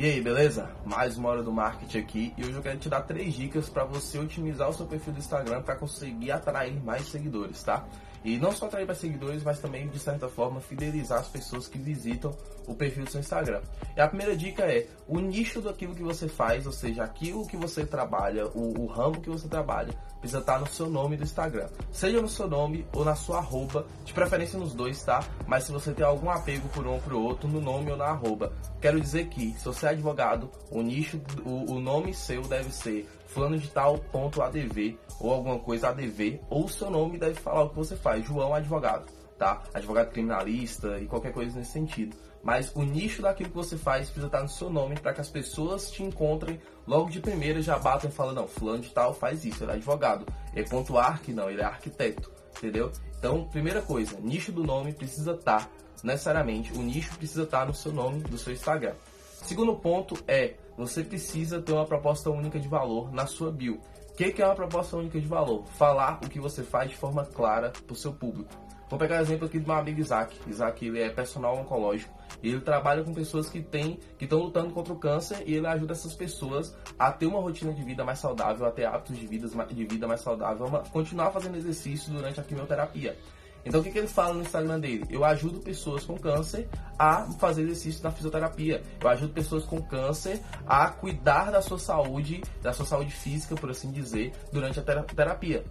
E aí, beleza? Mais uma hora do marketing aqui e hoje eu quero te dar três dicas para você otimizar o seu perfil do Instagram para conseguir atrair mais seguidores, tá? E não só atrair mais seguidores, mas também, de certa forma, fidelizar as pessoas que visitam o perfil do seu Instagram. E a primeira dica é o nicho daquilo que você faz, ou seja, aquilo que você trabalha, o, o ramo que você trabalha, precisa estar no seu nome do Instagram. Seja no seu nome ou na sua arroba, de preferência nos dois, tá? Mas se você tem algum apego por um ou por outro, no nome ou na arroba. Quero dizer que, se você é advogado, o nicho, o, o nome seu deve ser fulano de tal ponto ADV ou alguma coisa ADV, ou o seu nome deve falar o que você faz, João Advogado, tá? Advogado criminalista e qualquer coisa nesse sentido. Mas o nicho daquilo que você faz precisa estar no seu nome para que as pessoas te encontrem logo de primeira já batam e falam, não, fulano de tal faz isso, ele é advogado. É ponto arc, não, ele é arquiteto, entendeu? Então, primeira coisa, nicho do nome precisa estar, necessariamente, o nicho precisa estar no seu nome do seu Instagram. Segundo ponto é, você precisa ter uma proposta única de valor na sua bio. O que, é uma proposta única de valor? Falar o que você faz de forma clara para o seu público. Vou pegar o exemplo aqui do meu amigo Isaac. Isaac ele é personal oncológico e ele trabalha com pessoas que têm, que estão lutando contra o câncer e ele ajuda essas pessoas a ter uma rotina de vida mais saudável, a ter hábitos de vida, de vida mais saudável, a continuar fazendo exercício durante a quimioterapia. Então o que, que ele fala no Instagram dele? Eu ajudo pessoas com câncer a fazer exercício na fisioterapia. Eu ajudo pessoas com câncer a cuidar da sua saúde, da sua saúde física, por assim dizer, durante a terapia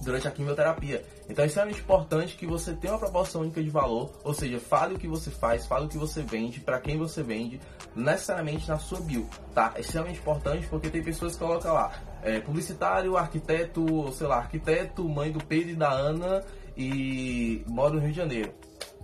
durante a quimioterapia. Então é extremamente importante que você tenha uma proposta única de valor, ou seja, fale o que você faz, fale o que você vende, para quem você vende, necessariamente na sua bio, tá? É extremamente importante porque tem pessoas que colocam lá, é, publicitário, arquiteto, sei lá, arquiteto, mãe do Pedro e da Ana e moro no Rio de Janeiro.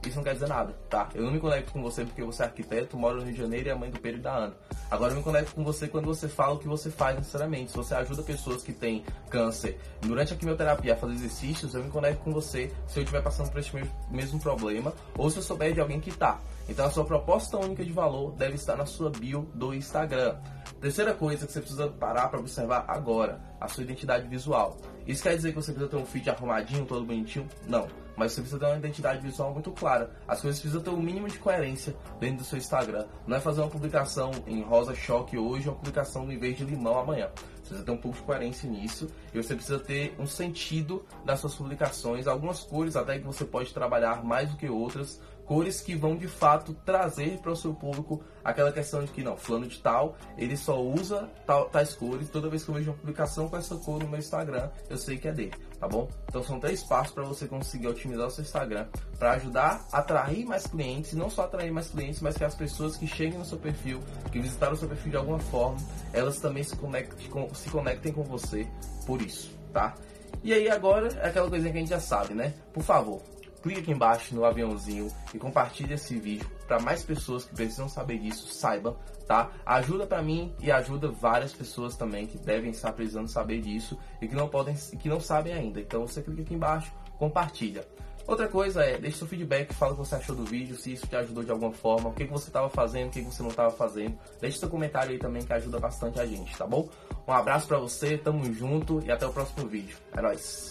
Isso não quer dizer nada, tá? Eu não me conecto com você porque você é arquiteto, mora no Rio de Janeiro e é mãe do Pedro e da Ana. Agora eu me conecto com você quando você fala o que você faz necessariamente. Se você ajuda pessoas que têm câncer durante a quimioterapia a fazer exercícios, eu me conecto com você se eu estiver passando por esse mesmo problema ou se eu souber de alguém que tá. Então a sua proposta única de valor deve estar na sua bio do Instagram. Terceira coisa que você precisa parar para observar agora, a sua identidade visual. Isso quer dizer que você precisa ter um feed arrumadinho, todo bonitinho? Não. Mas você precisa ter uma identidade visual muito clara. As coisas precisam ter o um mínimo de coerência dentro do seu Instagram. Não é fazer uma publicação em rosa choque hoje, uma publicação em vez de limão amanhã. Você precisa ter um pouco de coerência nisso e você precisa ter um sentido das suas publicações, algumas cores até que você pode trabalhar mais do que outras, cores que vão de fato trazer para o seu público aquela questão de que não, fulano de tal, ele só usa tal, tais cores. Toda vez que eu vejo uma publicação com essa cor no meu Instagram, eu sei que é dele, tá bom? Então são três passos para você conseguir otimizar o seu Instagram para ajudar a atrair mais clientes, não só atrair mais clientes, mas que as pessoas que cheguem no seu perfil, que visitaram o seu perfil de alguma forma, elas também se conectem com, se conectem com você por isso, tá? E aí agora é aquela coisinha que a gente já sabe, né? Por favor, clique aqui embaixo no aviãozinho e compartilhe esse vídeo para mais pessoas que precisam saber disso saibam, tá? Ajuda para mim e ajuda várias pessoas também que devem estar precisando saber disso e que não podem, que não sabem ainda. Então você clica aqui embaixo, compartilha. Outra coisa é, deixe seu feedback, fala o que você achou do vídeo, se isso te ajudou de alguma forma, o que, você estava fazendo, o que, que você não estava fazendo. Deixe seu comentário aí também que ajuda bastante a gente, tá bom? Um abraço para você, tamo junto e até o próximo vídeo. É nóis!